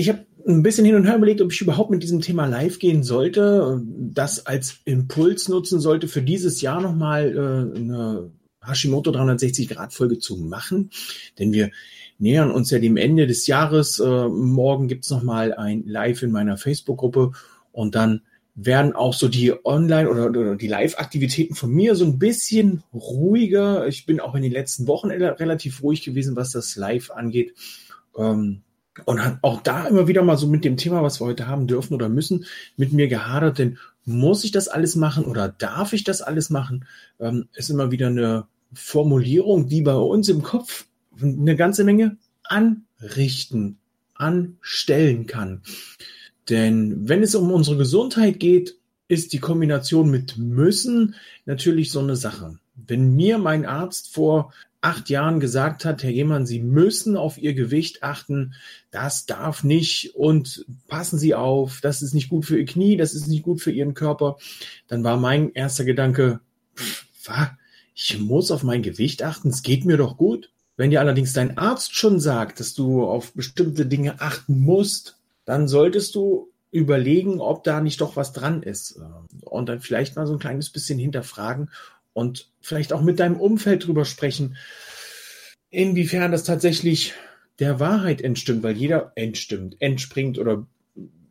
Ich habe ein bisschen hin und her überlegt, ob ich überhaupt mit diesem Thema live gehen sollte, das als Impuls nutzen sollte, für dieses Jahr nochmal äh, eine Hashimoto 360 Grad Folge zu machen. Denn wir nähern uns ja dem Ende des Jahres. Äh, morgen gibt's noch mal ein Live in meiner Facebook-Gruppe und dann werden auch so die Online- oder, oder die Live-Aktivitäten von mir so ein bisschen ruhiger. Ich bin auch in den letzten Wochen relativ ruhig gewesen, was das Live angeht. Ähm, und hat auch da immer wieder mal so mit dem Thema, was wir heute haben dürfen oder müssen, mit mir gehadert, denn muss ich das alles machen oder darf ich das alles machen? Ähm, ist immer wieder eine Formulierung, die bei uns im Kopf eine ganze Menge anrichten, anstellen kann. Denn wenn es um unsere Gesundheit geht, ist die Kombination mit müssen natürlich so eine Sache. Wenn mir mein Arzt vor acht Jahren gesagt hat, Herr Jehmann, Sie müssen auf Ihr Gewicht achten, das darf nicht und passen Sie auf, das ist nicht gut für Ihr Knie, das ist nicht gut für Ihren Körper, dann war mein erster Gedanke, pff, ich muss auf mein Gewicht achten, es geht mir doch gut. Wenn dir allerdings dein Arzt schon sagt, dass du auf bestimmte Dinge achten musst, dann solltest du überlegen, ob da nicht doch was dran ist. Und dann vielleicht mal so ein kleines bisschen hinterfragen und vielleicht auch mit deinem Umfeld drüber sprechen, inwiefern das tatsächlich der Wahrheit entstimmt, weil jeder entstimmt, entspringt oder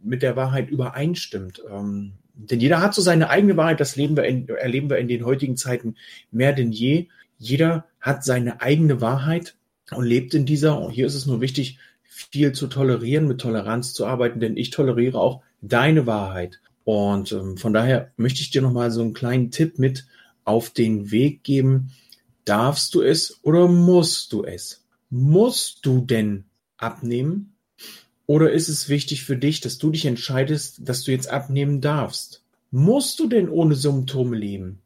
mit der Wahrheit übereinstimmt. Ähm, denn jeder hat so seine eigene Wahrheit, das wir in, erleben wir in den heutigen Zeiten mehr denn je. Jeder hat seine eigene Wahrheit und lebt in dieser. Und hier ist es nur wichtig, viel zu tolerieren, mit Toleranz zu arbeiten, denn ich toleriere auch deine Wahrheit. Und ähm, von daher möchte ich dir nochmal so einen kleinen Tipp mit auf den Weg geben, darfst du es oder musst du es? Musst du denn abnehmen? Oder ist es wichtig für dich, dass du dich entscheidest, dass du jetzt abnehmen darfst? Musst du denn ohne Symptome leben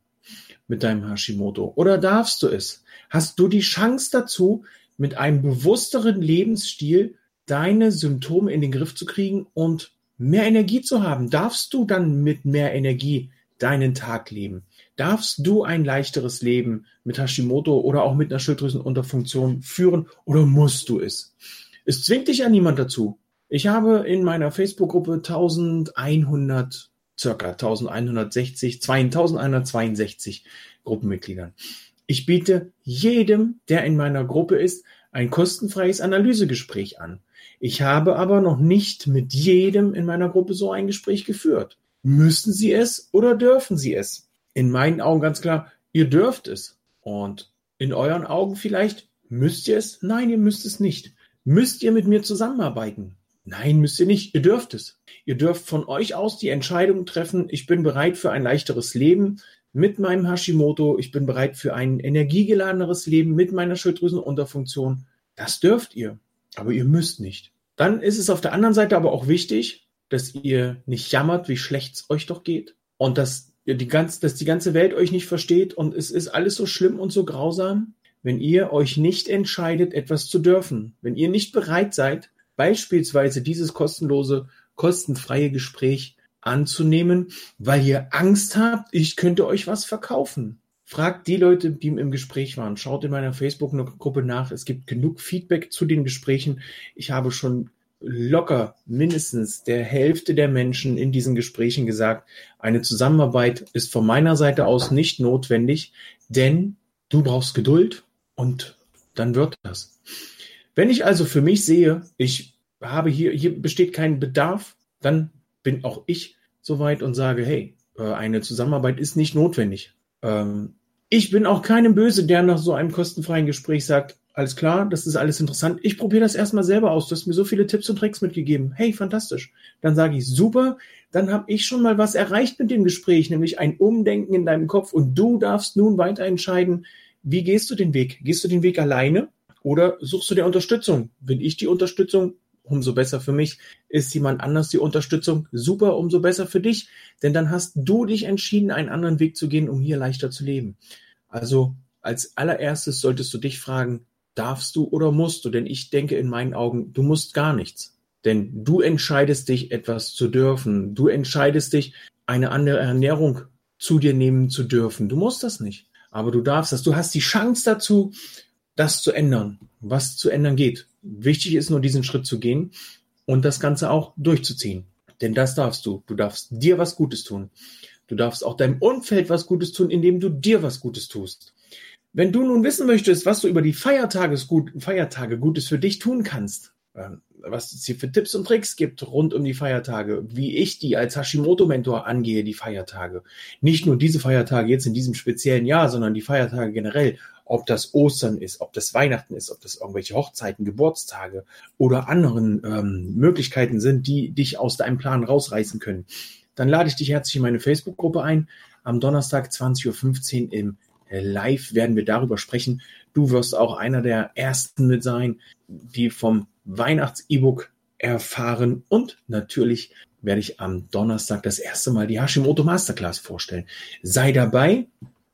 mit deinem Hashimoto? Oder darfst du es? Hast du die Chance dazu, mit einem bewussteren Lebensstil deine Symptome in den Griff zu kriegen und mehr Energie zu haben? Darfst du dann mit mehr Energie deinen Tag leben? Darfst du ein leichteres Leben mit Hashimoto oder auch mit einer Schilddrüsenunterfunktion führen oder musst du es? Es zwingt dich ja niemand dazu. Ich habe in meiner Facebook-Gruppe 1100, circa 1160, 2162 Gruppenmitgliedern. Ich biete jedem, der in meiner Gruppe ist, ein kostenfreies Analysegespräch an. Ich habe aber noch nicht mit jedem in meiner Gruppe so ein Gespräch geführt. Müssen Sie es oder dürfen Sie es? In meinen Augen ganz klar, ihr dürft es. Und in euren Augen vielleicht, müsst ihr es? Nein, ihr müsst es nicht. Müsst ihr mit mir zusammenarbeiten? Nein, müsst ihr nicht. Ihr dürft es. Ihr dürft von euch aus die Entscheidung treffen, ich bin bereit für ein leichteres Leben mit meinem Hashimoto, ich bin bereit für ein energiegeladeneres Leben mit meiner Schilddrüsenunterfunktion. Das dürft ihr, aber ihr müsst nicht. Dann ist es auf der anderen Seite aber auch wichtig, dass ihr nicht jammert, wie schlecht es euch doch geht und dass die, ganz, dass die ganze Welt euch nicht versteht und es ist alles so schlimm und so grausam, wenn ihr euch nicht entscheidet, etwas zu dürfen. Wenn ihr nicht bereit seid, beispielsweise dieses kostenlose, kostenfreie Gespräch anzunehmen, weil ihr Angst habt, ich könnte euch was verkaufen. Fragt die Leute, die im Gespräch waren. Schaut in meiner Facebook-Gruppe nach. Es gibt genug Feedback zu den Gesprächen. Ich habe schon locker mindestens der Hälfte der Menschen in diesen Gesprächen gesagt, eine Zusammenarbeit ist von meiner Seite aus nicht notwendig, denn du brauchst Geduld und dann wird das. Wenn ich also für mich sehe, ich habe hier, hier besteht kein Bedarf, dann bin auch ich soweit und sage, hey, äh, eine Zusammenarbeit ist nicht notwendig. Ähm, ich bin auch keinem böse, der nach so einem kostenfreien Gespräch sagt, alles klar, das ist alles interessant. Ich probiere das erstmal selber aus. Du hast mir so viele Tipps und Tricks mitgegeben. Hey, fantastisch. Dann sage ich, super, dann habe ich schon mal was erreicht mit dem Gespräch, nämlich ein Umdenken in deinem Kopf und du darfst nun weiter entscheiden, Wie gehst du den Weg? Gehst du den Weg alleine oder suchst du dir Unterstützung? Bin ich die Unterstützung? Umso besser für mich. Ist jemand anders die Unterstützung? Super, umso besser für dich. Denn dann hast du dich entschieden, einen anderen Weg zu gehen, um hier leichter zu leben. Also als allererstes solltest du dich fragen, darfst du oder musst du? Denn ich denke in meinen Augen, du musst gar nichts. Denn du entscheidest dich, etwas zu dürfen. Du entscheidest dich, eine andere Ernährung zu dir nehmen zu dürfen. Du musst das nicht. Aber du darfst das. Du hast die Chance dazu, das zu ändern, was zu ändern geht. Wichtig ist nur, diesen Schritt zu gehen und das Ganze auch durchzuziehen. Denn das darfst du. Du darfst dir was Gutes tun. Du darfst auch deinem Umfeld was Gutes tun, indem du dir was Gutes tust. Wenn du nun wissen möchtest, was du über die Feiertage, Feiertage Gutes für dich tun kannst, ähm, was es hier für Tipps und Tricks gibt rund um die Feiertage, wie ich die als Hashimoto-Mentor angehe, die Feiertage. Nicht nur diese Feiertage jetzt in diesem speziellen Jahr, sondern die Feiertage generell. Ob das Ostern ist, ob das Weihnachten ist, ob das irgendwelche Hochzeiten, Geburtstage oder anderen ähm, Möglichkeiten sind, die dich aus deinem Plan rausreißen können. Dann lade ich dich herzlich in meine Facebook-Gruppe ein. Am Donnerstag 20.15 Uhr im Live werden wir darüber sprechen. Du wirst auch einer der ersten mit sein, die vom Weihnachts-E-Book erfahren und natürlich werde ich am Donnerstag das erste Mal die Hashimoto Masterclass vorstellen. Sei dabei,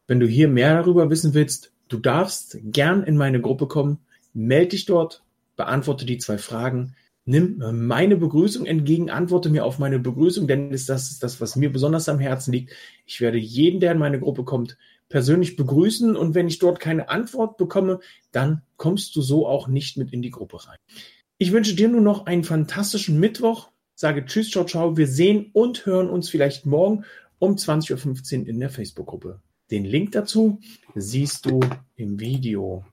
wenn du hier mehr darüber wissen willst. Du darfst gern in meine Gruppe kommen, melde dich dort, beantworte die zwei Fragen, nimm meine Begrüßung entgegen, antworte mir auf meine Begrüßung, denn das ist das, was mir besonders am Herzen liegt. Ich werde jeden, der in meine Gruppe kommt, persönlich begrüßen und wenn ich dort keine Antwort bekomme, dann kommst du so auch nicht mit in die Gruppe rein. Ich wünsche dir nur noch einen fantastischen Mittwoch. Sage Tschüss, ciao, ciao. Wir sehen und hören uns vielleicht morgen um 20.15 Uhr in der Facebook-Gruppe. Den Link dazu siehst du im Video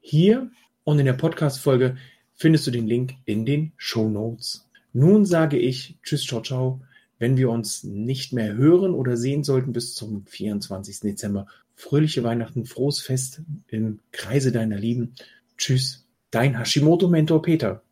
hier und in der Podcast-Folge findest du den Link in den Show Notes. Nun sage ich Tschüss, ciao, ciao wenn wir uns nicht mehr hören oder sehen sollten bis zum 24. Dezember. Fröhliche Weihnachten, frohes Fest im Kreise deiner Lieben. Tschüss, dein Hashimoto-Mentor Peter.